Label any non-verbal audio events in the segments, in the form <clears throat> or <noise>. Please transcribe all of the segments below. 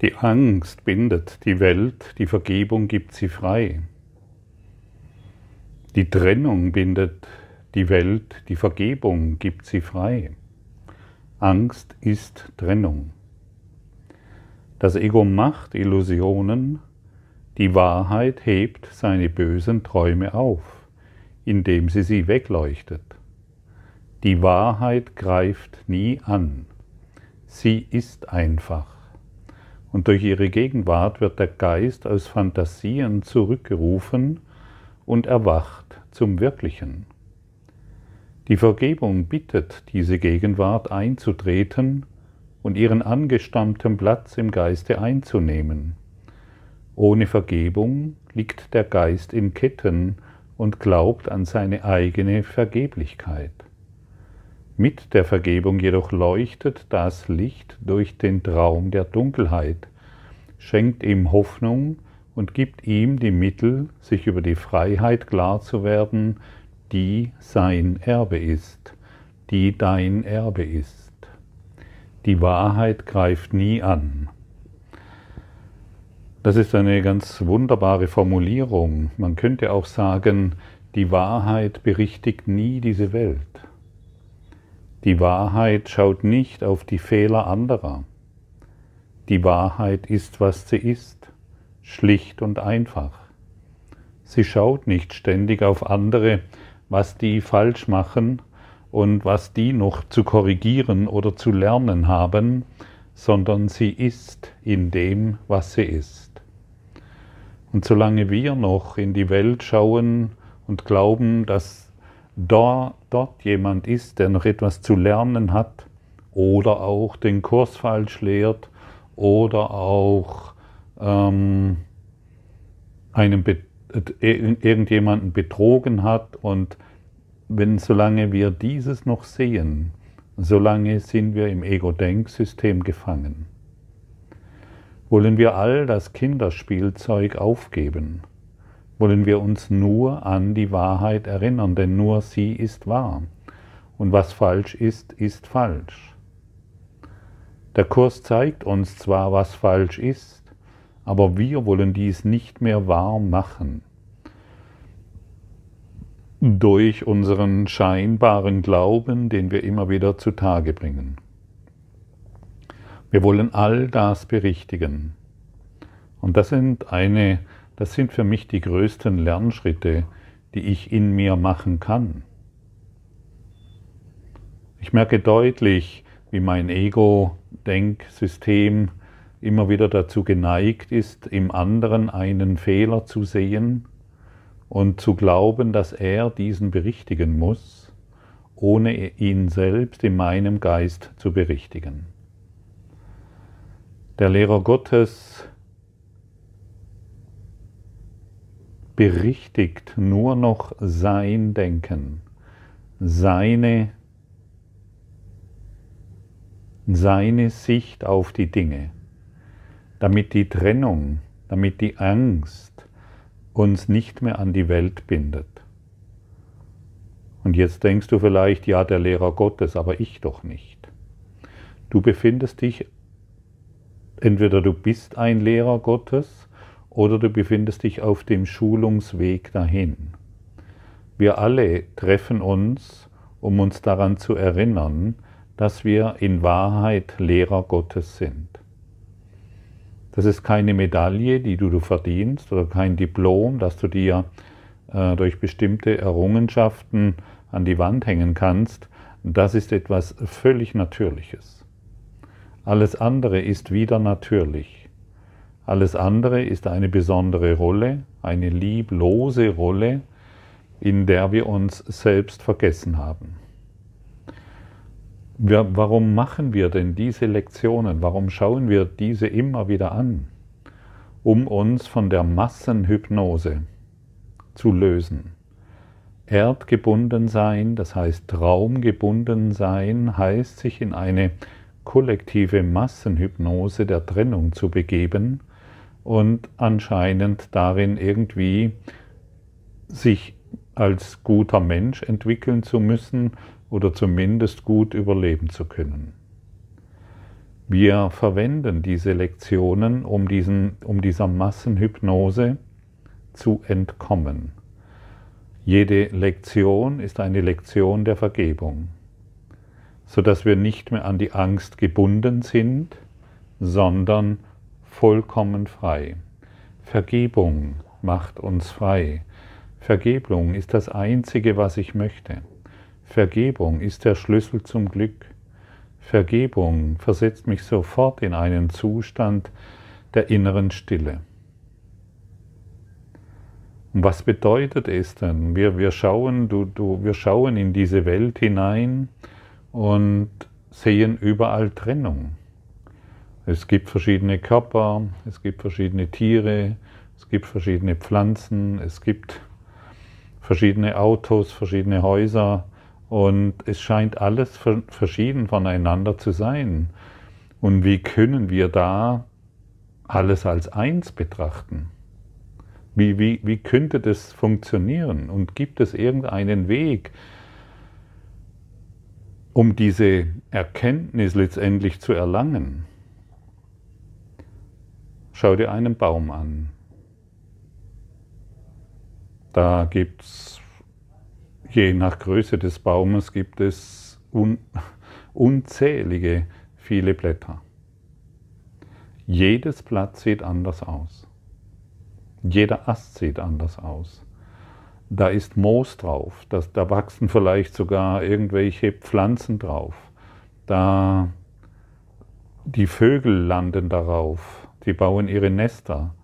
Die Angst bindet die Welt, die Vergebung gibt sie frei. Die Trennung bindet die Welt, die Vergebung gibt sie frei. Angst ist Trennung. Das Ego macht Illusionen, die Wahrheit hebt seine bösen Träume auf, indem sie sie wegleuchtet. Die Wahrheit greift nie an. Sie ist einfach. Und durch ihre Gegenwart wird der Geist aus Fantasien zurückgerufen und erwacht zum Wirklichen. Die Vergebung bittet diese Gegenwart einzutreten und ihren angestammten Platz im Geiste einzunehmen. Ohne Vergebung liegt der Geist in Ketten und glaubt an seine eigene Vergeblichkeit. Mit der Vergebung jedoch leuchtet das Licht durch den Traum der Dunkelheit, schenkt ihm Hoffnung und gibt ihm die Mittel, sich über die Freiheit klar zu werden, die sein Erbe ist, die dein Erbe ist. Die Wahrheit greift nie an. Das ist eine ganz wunderbare Formulierung. Man könnte auch sagen, die Wahrheit berichtigt nie diese Welt. Die Wahrheit schaut nicht auf die Fehler anderer. Die Wahrheit ist, was sie ist, schlicht und einfach. Sie schaut nicht ständig auf andere, was die falsch machen und was die noch zu korrigieren oder zu lernen haben, sondern sie ist in dem, was sie ist. Und solange wir noch in die Welt schauen und glauben, dass da, dort jemand ist, der noch etwas zu lernen hat oder auch den Kurs falsch lehrt oder auch ähm, einem Be irgendjemanden betrogen hat und wenn solange wir dieses noch sehen, solange sind wir im Ego-Denksystem gefangen. Wollen wir all das Kinderspielzeug aufgeben? Wollen wir uns nur an die Wahrheit erinnern, denn nur sie ist wahr. Und was falsch ist, ist falsch. Der Kurs zeigt uns zwar, was falsch ist, aber wir wollen dies nicht mehr wahr machen. Durch unseren scheinbaren Glauben, den wir immer wieder zutage bringen. Wir wollen all das berichtigen. Und das sind eine, das sind für mich die größten Lernschritte, die ich in mir machen kann. Ich merke deutlich, wie mein Ego-Denksystem immer wieder dazu geneigt ist, im anderen einen Fehler zu sehen und zu glauben, dass er diesen berichtigen muss, ohne ihn selbst in meinem Geist zu berichtigen. Der Lehrer Gottes berichtigt nur noch sein Denken, seine, seine Sicht auf die Dinge, damit die Trennung, damit die Angst uns nicht mehr an die Welt bindet. Und jetzt denkst du vielleicht, ja, der Lehrer Gottes, aber ich doch nicht. Du befindest dich Entweder du bist ein Lehrer Gottes oder du befindest dich auf dem Schulungsweg dahin. Wir alle treffen uns, um uns daran zu erinnern, dass wir in Wahrheit Lehrer Gottes sind. Das ist keine Medaille, die du, verdienst oder kein Diplom, das du dir äh, durch bestimmte Errungenschaften an die Wand hängen kannst. Das ist etwas völlig Natürliches. Alles andere ist wieder natürlich. Alles andere ist eine besondere Rolle, eine lieblose Rolle, in der wir uns selbst vergessen haben. Wir, warum machen wir denn diese Lektionen? Warum schauen wir diese immer wieder an? Um uns von der Massenhypnose zu lösen. Erdgebunden sein, das heißt traumgebunden sein, heißt sich in eine kollektive Massenhypnose der Trennung zu begeben und anscheinend darin irgendwie sich als guter Mensch entwickeln zu müssen oder zumindest gut überleben zu können. Wir verwenden diese Lektionen, um, diesen, um dieser Massenhypnose zu entkommen. Jede Lektion ist eine Lektion der Vergebung, sodass wir nicht mehr an die Angst gebunden sind, sondern vollkommen frei. Vergebung macht uns frei. Vergebung ist das Einzige, was ich möchte. Vergebung ist der Schlüssel zum Glück. Vergebung versetzt mich sofort in einen Zustand der inneren Stille. Und was bedeutet es denn? Wir, wir, schauen, du, du, wir schauen in diese Welt hinein und sehen überall Trennung. Es gibt verschiedene Körper, es gibt verschiedene Tiere, es gibt verschiedene Pflanzen, es gibt verschiedene Autos, verschiedene Häuser und es scheint alles verschieden voneinander zu sein. Und wie können wir da alles als eins betrachten? Wie, wie, wie könnte das funktionieren? Und gibt es irgendeinen Weg, um diese Erkenntnis letztendlich zu erlangen? Schau dir einen Baum an. Da gibt es, je nach Größe des Baumes, gibt es un, unzählige viele Blätter. Jedes Blatt sieht anders aus. Jeder Ast sieht anders aus. Da ist Moos drauf, das, da wachsen vielleicht sogar irgendwelche Pflanzen drauf. Da die Vögel landen darauf, die bauen ihre Nester.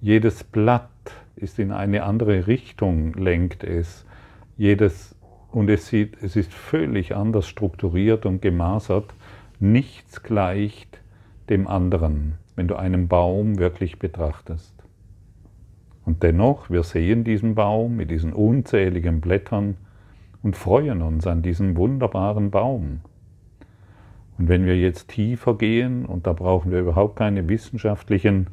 Jedes Blatt ist in eine andere Richtung, lenkt es. Jedes, und es, sieht, es ist völlig anders strukturiert und gemasert. Nichts gleicht dem anderen, wenn du einen Baum wirklich betrachtest. Und dennoch, wir sehen diesen Baum mit diesen unzähligen Blättern und freuen uns an diesem wunderbaren Baum. Und wenn wir jetzt tiefer gehen, und da brauchen wir überhaupt keine wissenschaftlichen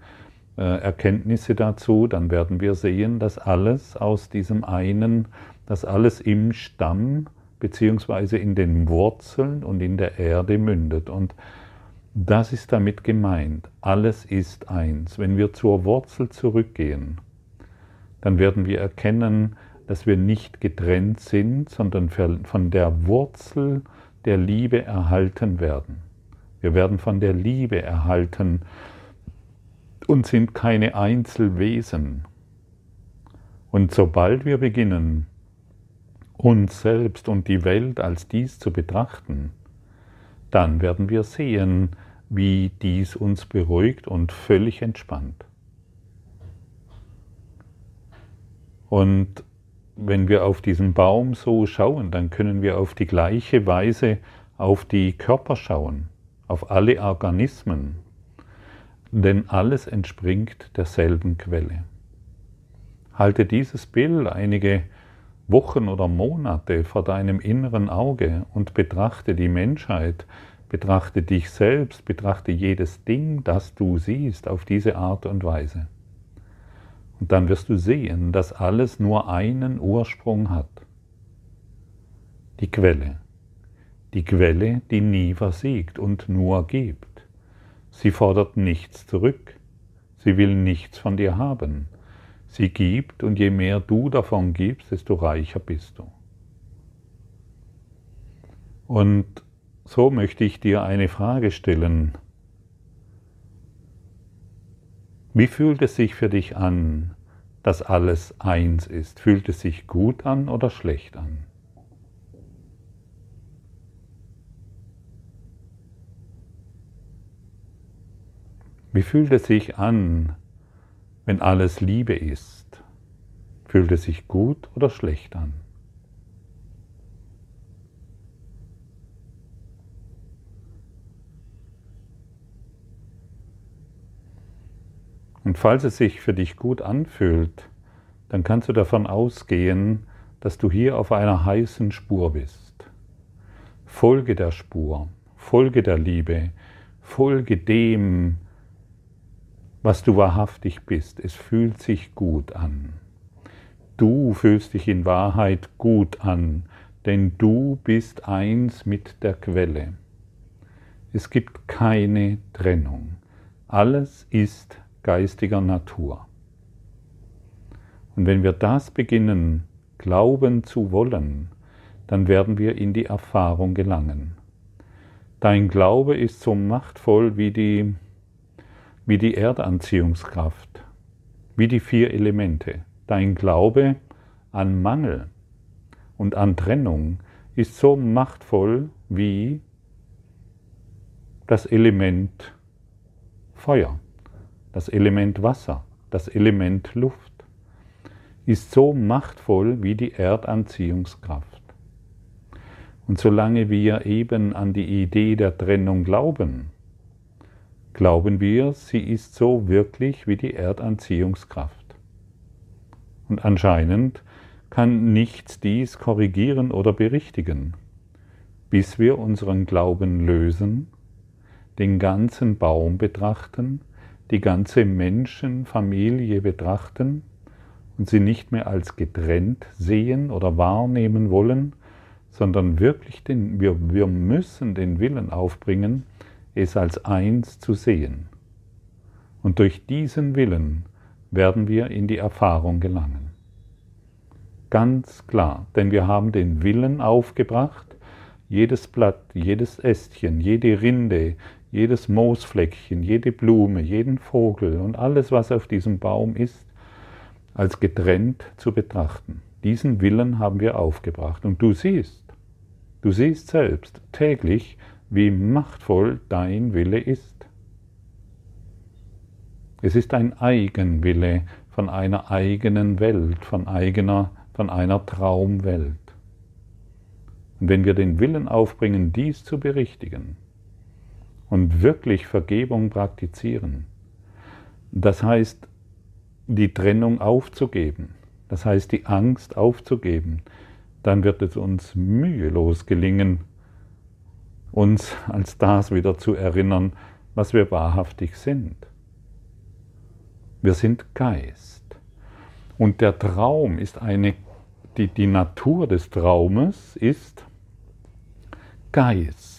äh, Erkenntnisse dazu, dann werden wir sehen, dass alles aus diesem einen, dass alles im Stamm beziehungsweise in den Wurzeln und in der Erde mündet. Und das ist damit gemeint. Alles ist eins. Wenn wir zur Wurzel zurückgehen, dann werden wir erkennen, dass wir nicht getrennt sind, sondern von der Wurzel der Liebe erhalten werden. Wir werden von der Liebe erhalten und sind keine Einzelwesen. Und sobald wir beginnen, uns selbst und die Welt als dies zu betrachten, dann werden wir sehen, wie dies uns beruhigt und völlig entspannt. Und wenn wir auf diesen Baum so schauen, dann können wir auf die gleiche Weise auf die Körper schauen, auf alle Organismen, denn alles entspringt derselben Quelle. Halte dieses Bild einige Wochen oder Monate vor deinem inneren Auge und betrachte die Menschheit, betrachte dich selbst, betrachte jedes Ding, das du siehst, auf diese Art und Weise. Und dann wirst du sehen, dass alles nur einen Ursprung hat. Die Quelle. Die Quelle, die nie versiegt und nur gibt. Sie fordert nichts zurück. Sie will nichts von dir haben. Sie gibt und je mehr du davon gibst, desto reicher bist du. Und so möchte ich dir eine Frage stellen. Wie fühlt es sich für dich an, dass alles eins ist? Fühlt es sich gut an oder schlecht an? Wie fühlt es sich an, wenn alles Liebe ist? Fühlt es sich gut oder schlecht an? Und falls es sich für dich gut anfühlt, dann kannst du davon ausgehen, dass du hier auf einer heißen Spur bist. Folge der Spur, folge der Liebe, folge dem, was du wahrhaftig bist. Es fühlt sich gut an. Du fühlst dich in Wahrheit gut an, denn du bist eins mit der Quelle. Es gibt keine Trennung. Alles ist geistiger Natur. Und wenn wir das beginnen, glauben zu wollen, dann werden wir in die Erfahrung gelangen. Dein Glaube ist so machtvoll wie die, wie die Erdanziehungskraft, wie die vier Elemente. Dein Glaube an Mangel und an Trennung ist so machtvoll wie das Element Feuer, das Element Wasser, das Element Luft, ist so machtvoll wie die Erdanziehungskraft. Und solange wir eben an die Idee der Trennung glauben, glauben wir, sie ist so wirklich wie die Erdanziehungskraft. Und anscheinend kann nichts dies korrigieren oder berichtigen, bis wir unseren Glauben lösen den ganzen Baum betrachten, die ganze Menschenfamilie betrachten und sie nicht mehr als getrennt sehen oder wahrnehmen wollen, sondern wirklich den, wir, wir müssen den Willen aufbringen, es als eins zu sehen. Und durch diesen Willen werden wir in die Erfahrung gelangen. Ganz klar, denn wir haben den Willen aufgebracht, jedes Blatt, jedes Ästchen, jede Rinde, jedes Moosfleckchen, jede Blume, jeden Vogel und alles, was auf diesem Baum ist, als getrennt zu betrachten. Diesen Willen haben wir aufgebracht. Und du siehst, du siehst selbst täglich, wie machtvoll dein Wille ist. Es ist ein Eigenwille von einer eigenen Welt, von, eigener, von einer Traumwelt. Und wenn wir den Willen aufbringen, dies zu berichtigen, und wirklich Vergebung praktizieren. Das heißt, die Trennung aufzugeben, das heißt, die Angst aufzugeben, dann wird es uns mühelos gelingen, uns als das wieder zu erinnern, was wir wahrhaftig sind. Wir sind Geist. Und der Traum ist eine, die, die Natur des Traumes ist Geist.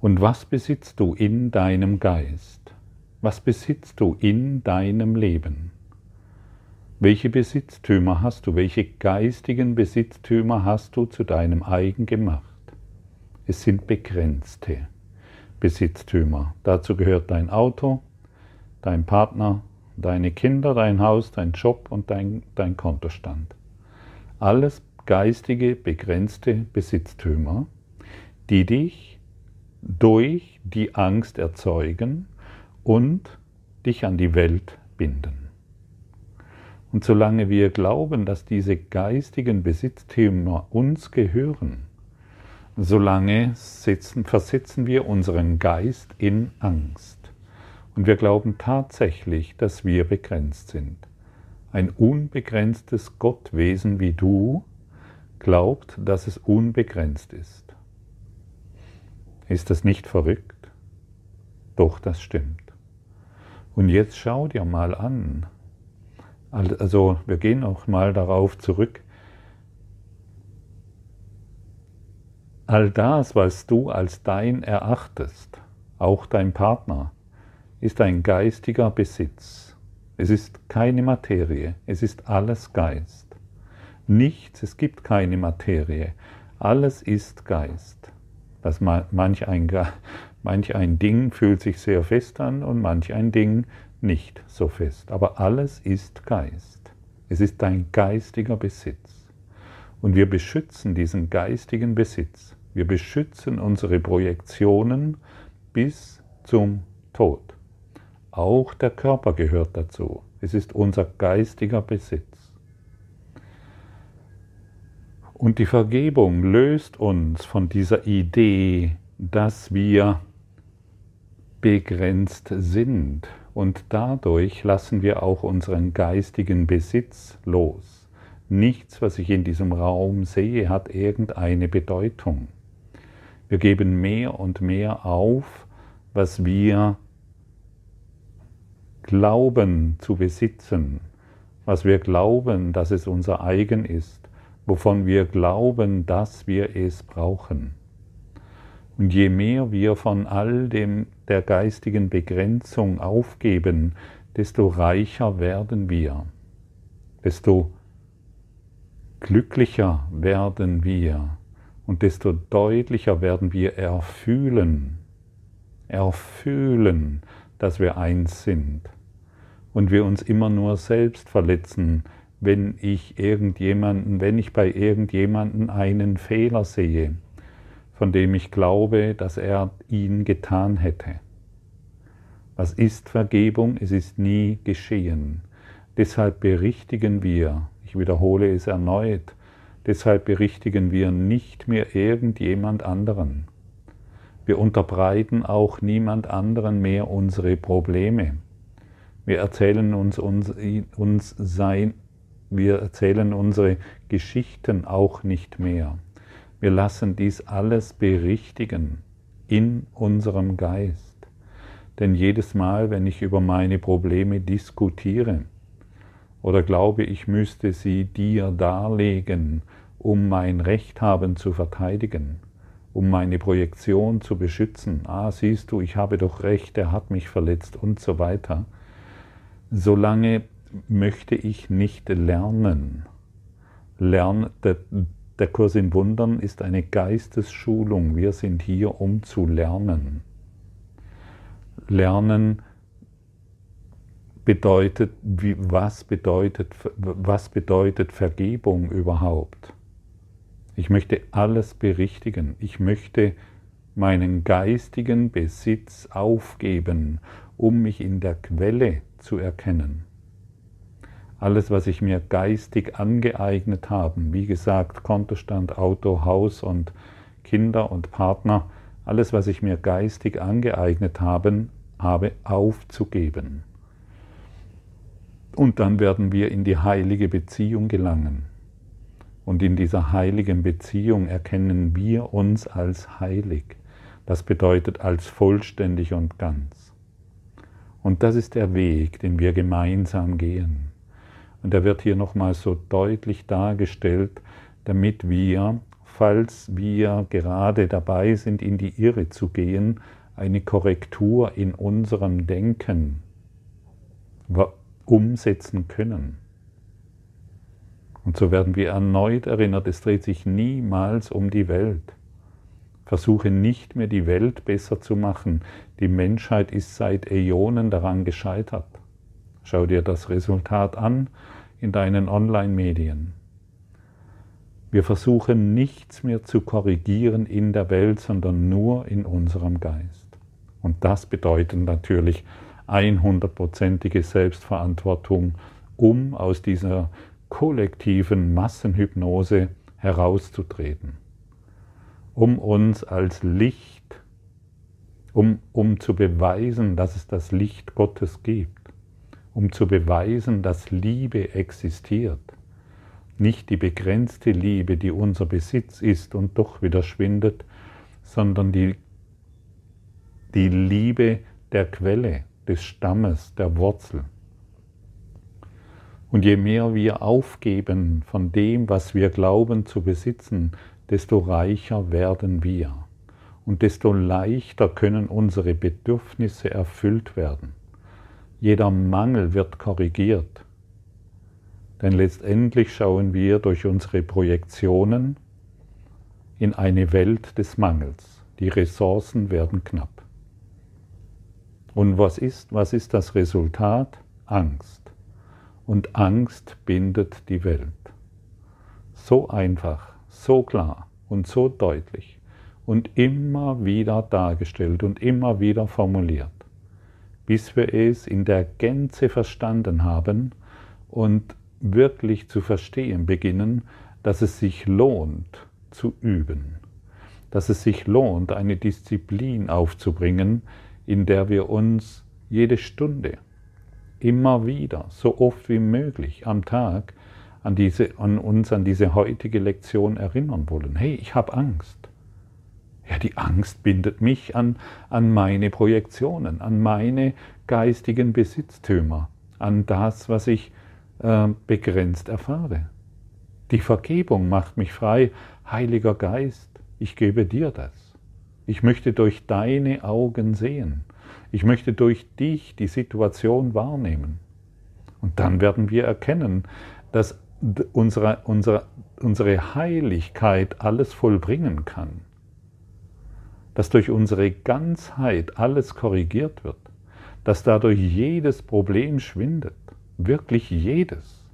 Und was besitzt du in deinem Geist? Was besitzt du in deinem Leben? Welche Besitztümer hast du? Welche geistigen Besitztümer hast du zu deinem eigen gemacht? Es sind begrenzte Besitztümer. Dazu gehört dein Auto, dein Partner, deine Kinder, dein Haus, dein Job und dein, dein Kontostand. Alles geistige, begrenzte Besitztümer, die dich durch die Angst erzeugen und dich an die Welt binden. Und solange wir glauben, dass diese geistigen Besitztümer uns gehören, solange sitzen, versetzen wir unseren Geist in Angst. Und wir glauben tatsächlich, dass wir begrenzt sind. Ein unbegrenztes Gottwesen wie du glaubt, dass es unbegrenzt ist. Ist das nicht verrückt? Doch, das stimmt. Und jetzt schau dir mal an. Also wir gehen auch mal darauf zurück. All das, was du als dein erachtest, auch dein Partner, ist ein geistiger Besitz. Es ist keine Materie, es ist alles Geist. Nichts, es gibt keine Materie, alles ist Geist dass manch ein, manch ein Ding fühlt sich sehr fest an und manch ein Ding nicht so fest. Aber alles ist Geist. Es ist dein geistiger Besitz. Und wir beschützen diesen geistigen Besitz. Wir beschützen unsere Projektionen bis zum Tod. Auch der Körper gehört dazu. Es ist unser geistiger Besitz. Und die Vergebung löst uns von dieser Idee, dass wir begrenzt sind. Und dadurch lassen wir auch unseren geistigen Besitz los. Nichts, was ich in diesem Raum sehe, hat irgendeine Bedeutung. Wir geben mehr und mehr auf, was wir glauben zu besitzen, was wir glauben, dass es unser eigen ist wovon wir glauben, dass wir es brauchen. Und je mehr wir von all dem der geistigen Begrenzung aufgeben, desto reicher werden wir, desto glücklicher werden wir. Und desto deutlicher werden wir erfühlen, erfühlen, dass wir eins sind. Und wir uns immer nur selbst verletzen, wenn ich irgendjemanden, wenn ich bei irgendjemanden einen Fehler sehe von dem ich glaube, dass er ihn getan hätte. Was ist Vergebung? Es ist nie geschehen. Deshalb berichtigen wir, ich wiederhole es erneut, deshalb berichtigen wir nicht mehr irgendjemand anderen. Wir unterbreiten auch niemand anderen mehr unsere Probleme. Wir erzählen uns, uns, uns sein, wir erzählen unsere Geschichten auch nicht mehr. Wir lassen dies alles berichtigen in unserem Geist. Denn jedes Mal, wenn ich über meine Probleme diskutiere oder glaube, ich müsste sie dir darlegen, um mein Recht haben zu verteidigen, um meine Projektion zu beschützen, ah, siehst du, ich habe doch Recht, er hat mich verletzt und so weiter, solange möchte ich nicht lernen. Lern, der Kurs in Wundern ist eine Geistesschulung. Wir sind hier, um zu lernen. Lernen bedeutet, wie, was, bedeutet, was bedeutet Vergebung überhaupt? Ich möchte alles berichtigen. Ich möchte meinen geistigen Besitz aufgeben, um mich in der Quelle zu erkennen alles, was ich mir geistig angeeignet habe, wie gesagt, Kontostand, Auto, Haus und Kinder und Partner, alles, was ich mir geistig angeeignet habe, habe aufzugeben. Und dann werden wir in die heilige Beziehung gelangen. Und in dieser heiligen Beziehung erkennen wir uns als heilig. Das bedeutet als vollständig und ganz. Und das ist der Weg, den wir gemeinsam gehen. Und er wird hier nochmal so deutlich dargestellt, damit wir, falls wir gerade dabei sind, in die Irre zu gehen, eine Korrektur in unserem Denken umsetzen können. Und so werden wir erneut erinnert, es dreht sich niemals um die Welt. Versuche nicht mehr die Welt besser zu machen. Die Menschheit ist seit Äonen daran gescheitert. Schau dir das Resultat an in deinen Online-Medien. Wir versuchen nichts mehr zu korrigieren in der Welt, sondern nur in unserem Geist. Und das bedeutet natürlich 100%ige Selbstverantwortung, um aus dieser kollektiven Massenhypnose herauszutreten, um uns als Licht, um, um zu beweisen, dass es das Licht Gottes gibt um zu beweisen, dass Liebe existiert. Nicht die begrenzte Liebe, die unser Besitz ist und doch wieder schwindet, sondern die, die Liebe der Quelle, des Stammes, der Wurzel. Und je mehr wir aufgeben von dem, was wir glauben zu besitzen, desto reicher werden wir und desto leichter können unsere Bedürfnisse erfüllt werden. Jeder Mangel wird korrigiert. Denn letztendlich schauen wir durch unsere Projektionen in eine Welt des Mangels. Die Ressourcen werden knapp. Und was ist, was ist das Resultat? Angst. Und Angst bindet die Welt. So einfach, so klar und so deutlich und immer wieder dargestellt und immer wieder formuliert bis wir es in der Gänze verstanden haben und wirklich zu verstehen beginnen, dass es sich lohnt zu üben, dass es sich lohnt, eine Disziplin aufzubringen, in der wir uns jede Stunde, immer wieder, so oft wie möglich am Tag an, diese, an uns an diese heutige Lektion erinnern wollen. Hey, ich habe Angst. Ja, die Angst bindet mich an, an meine Projektionen, an meine geistigen Besitztümer, an das, was ich äh, begrenzt erfahre. Die Vergebung macht mich frei. Heiliger Geist, ich gebe dir das. Ich möchte durch deine Augen sehen. Ich möchte durch dich die Situation wahrnehmen. Und dann werden wir erkennen, dass unsere, unsere, unsere Heiligkeit alles vollbringen kann. Dass durch unsere Ganzheit alles korrigiert wird. Dass dadurch jedes Problem schwindet. Wirklich jedes.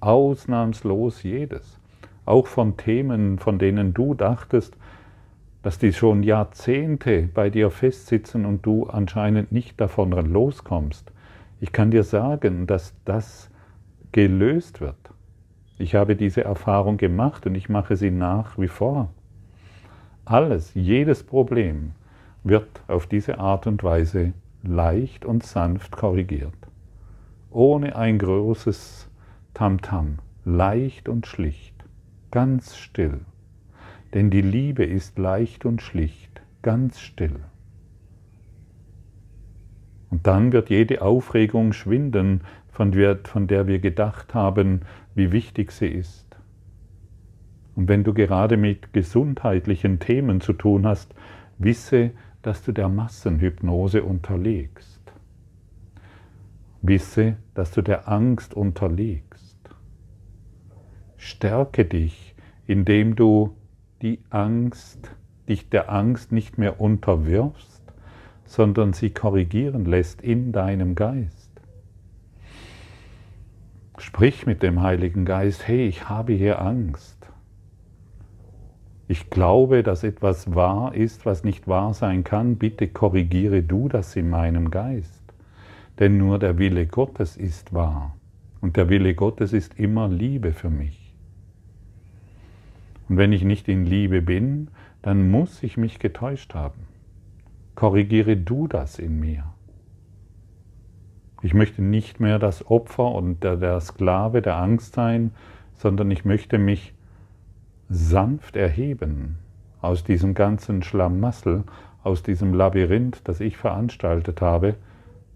Ausnahmslos jedes. Auch von Themen, von denen du dachtest, dass die schon Jahrzehnte bei dir festsitzen und du anscheinend nicht davon loskommst. Ich kann dir sagen, dass das gelöst wird. Ich habe diese Erfahrung gemacht und ich mache sie nach wie vor. Alles, jedes Problem wird auf diese Art und Weise leicht und sanft korrigiert. Ohne ein großes Tamtam, -Tam, leicht und schlicht, ganz still. Denn die Liebe ist leicht und schlicht, ganz still. Und dann wird jede Aufregung schwinden, von der wir gedacht haben, wie wichtig sie ist. Und wenn du gerade mit gesundheitlichen Themen zu tun hast, wisse, dass du der Massenhypnose unterlegst. Wisse, dass du der Angst unterlegst. Stärke dich, indem du die Angst, dich der Angst nicht mehr unterwirfst, sondern sie korrigieren lässt in deinem Geist. Sprich mit dem Heiligen Geist, hey, ich habe hier Angst. Ich glaube, dass etwas wahr ist, was nicht wahr sein kann. Bitte korrigiere du das in meinem Geist. Denn nur der Wille Gottes ist wahr. Und der Wille Gottes ist immer Liebe für mich. Und wenn ich nicht in Liebe bin, dann muss ich mich getäuscht haben. Korrigiere du das in mir. Ich möchte nicht mehr das Opfer und der, Sklave der Angst sein, sondern ich möchte mich sanft erheben aus diesem ganzen Schlamassel, aus diesem Labyrinth, das ich veranstaltet habe,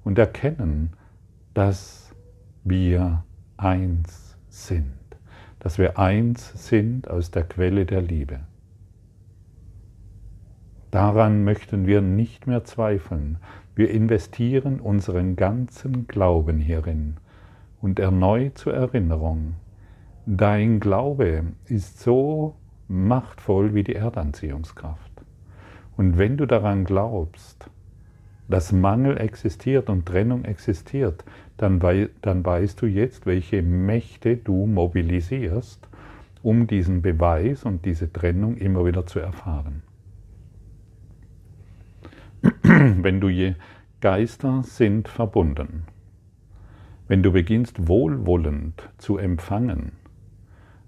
und erkennen, dass wir eins sind, dass wir eins sind aus der Quelle der Liebe. Daran möchten wir nicht mehr zweifeln. Wir investieren unseren ganzen Glauben hierin und erneut zur Erinnerung. Dein Glaube ist so machtvoll wie die Erdanziehungskraft. Und wenn du daran glaubst, dass Mangel existiert und Trennung existiert, dann, dann weißt du jetzt, welche Mächte du mobilisierst, um diesen Beweis und diese Trennung immer wieder zu erfahren. <clears throat> wenn du je Geister sind verbunden. Wenn du beginnst wohlwollend zu empfangen,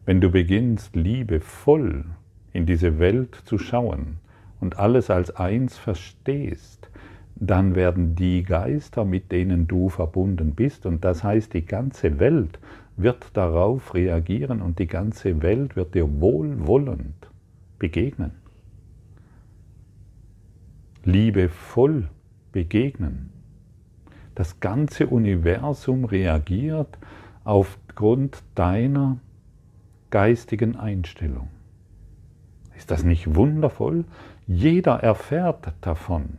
wenn du beginnst liebevoll in diese Welt zu schauen und alles als eins verstehst, dann werden die Geister, mit denen du verbunden bist, und das heißt, die ganze Welt wird darauf reagieren und die ganze Welt wird dir wohlwollend begegnen liebevoll begegnen. Das ganze Universum reagiert aufgrund deiner geistigen Einstellung. Ist das nicht wundervoll? Jeder erfährt davon.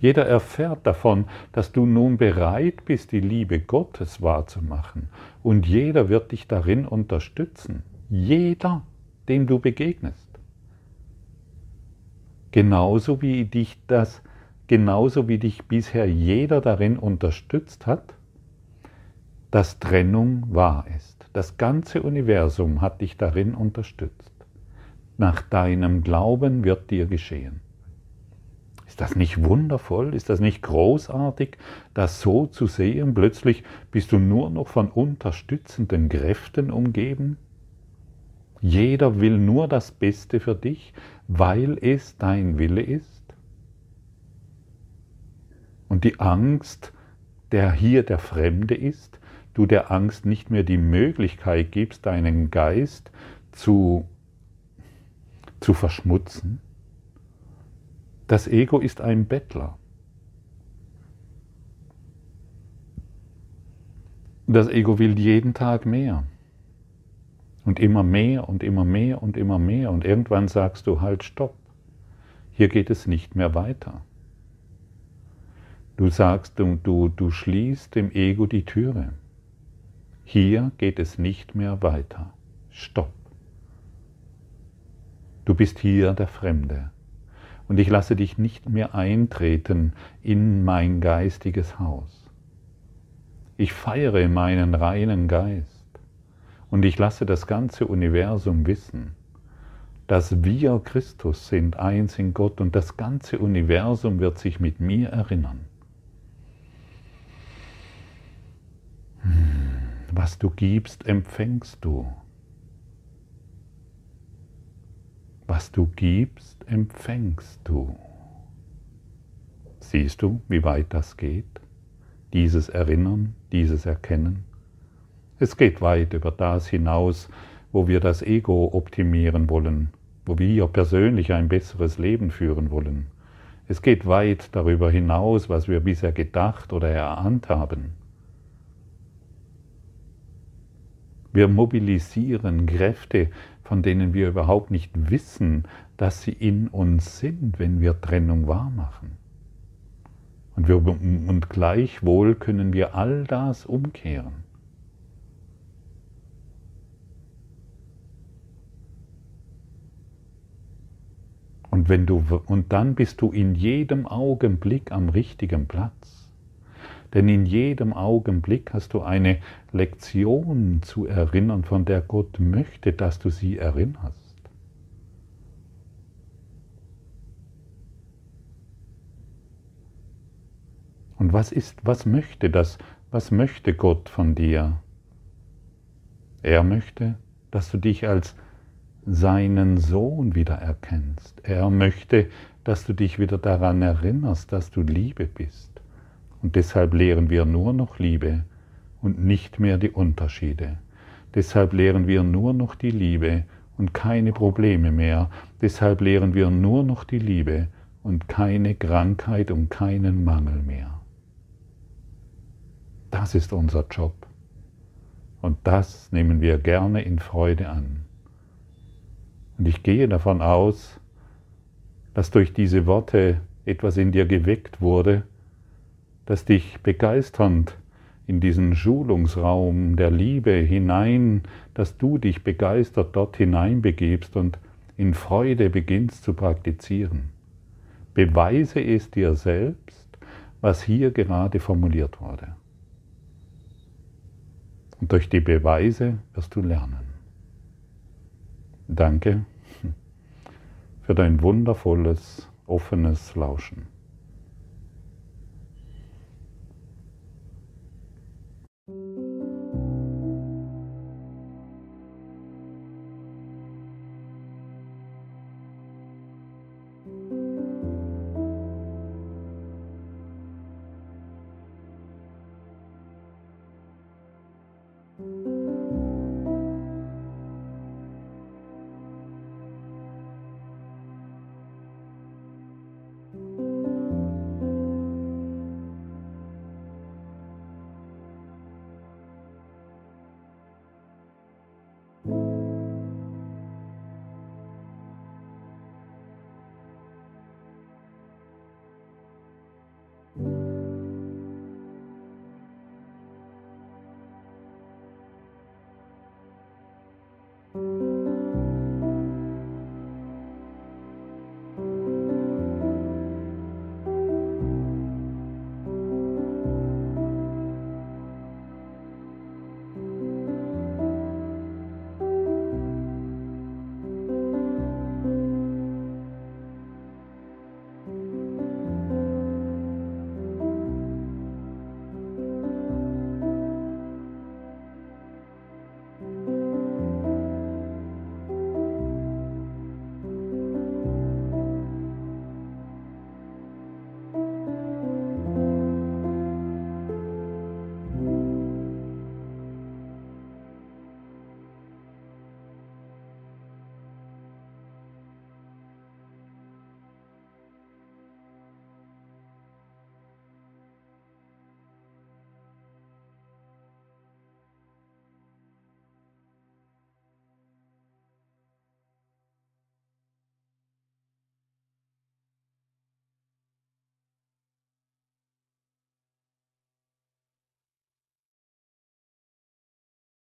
Jeder erfährt davon, dass du nun bereit bist, die Liebe Gottes wahrzumachen. Und jeder wird dich darin unterstützen. Jeder, dem du begegnest. Genauso wie dich das, genauso wie dich bisher jeder darin unterstützt hat, dass Trennung wahr ist. Das ganze Universum hat dich darin unterstützt. Nach deinem Glauben wird dir geschehen. Ist das nicht wundervoll? Ist das nicht großartig, das so zu sehen? Plötzlich bist du nur noch von unterstützenden Kräften umgeben? Jeder will nur das Beste für dich, weil es dein Wille ist. Und die Angst, der hier der Fremde ist, du der Angst nicht mehr die Möglichkeit gibst, deinen Geist zu, zu verschmutzen. Das Ego ist ein Bettler. Das Ego will jeden Tag mehr. Und immer mehr und immer mehr und immer mehr. Und irgendwann sagst du halt, stopp. Hier geht es nicht mehr weiter. Du sagst, du, du, du schließt dem Ego die Türe. Hier geht es nicht mehr weiter. Stopp. Du bist hier der Fremde. Und ich lasse dich nicht mehr eintreten in mein geistiges Haus. Ich feiere meinen reinen Geist und ich lasse das ganze Universum wissen, dass wir Christus sind, eins in Gott und das ganze Universum wird sich mit mir erinnern. Was du gibst, empfängst du. Was du gibst, empfängst du. Siehst du, wie weit das geht? Dieses Erinnern, dieses Erkennen. Es geht weit über das hinaus, wo wir das Ego optimieren wollen, wo wir persönlich ein besseres Leben führen wollen. Es geht weit darüber hinaus, was wir bisher gedacht oder erahnt haben. Wir mobilisieren Kräfte, von denen wir überhaupt nicht wissen, dass sie in uns sind, wenn wir Trennung wahrmachen. Und, wir, und gleichwohl können wir all das umkehren. Und, wenn du, und dann bist du in jedem Augenblick am richtigen Platz. Denn in jedem Augenblick hast du eine Lektion zu erinnern, von der Gott möchte, dass du sie erinnerst. Und was ist, was möchte das, was möchte Gott von dir? Er möchte, dass du dich als seinen Sohn wieder erkennst. Er möchte, dass du dich wieder daran erinnerst, dass du Liebe bist. Und deshalb lehren wir nur noch Liebe und nicht mehr die Unterschiede. Deshalb lehren wir nur noch die Liebe und keine Probleme mehr. Deshalb lehren wir nur noch die Liebe und keine Krankheit und keinen Mangel mehr. Das ist unser Job. Und das nehmen wir gerne in Freude an. Und ich gehe davon aus, dass durch diese Worte etwas in dir geweckt wurde, das dich begeisternd in diesen Schulungsraum der Liebe hinein, dass du dich begeistert dort hineinbegebst und in Freude beginnst zu praktizieren. Beweise es dir selbst, was hier gerade formuliert wurde. Und durch die Beweise wirst du lernen. Danke für dein wundervolles, offenes Lauschen.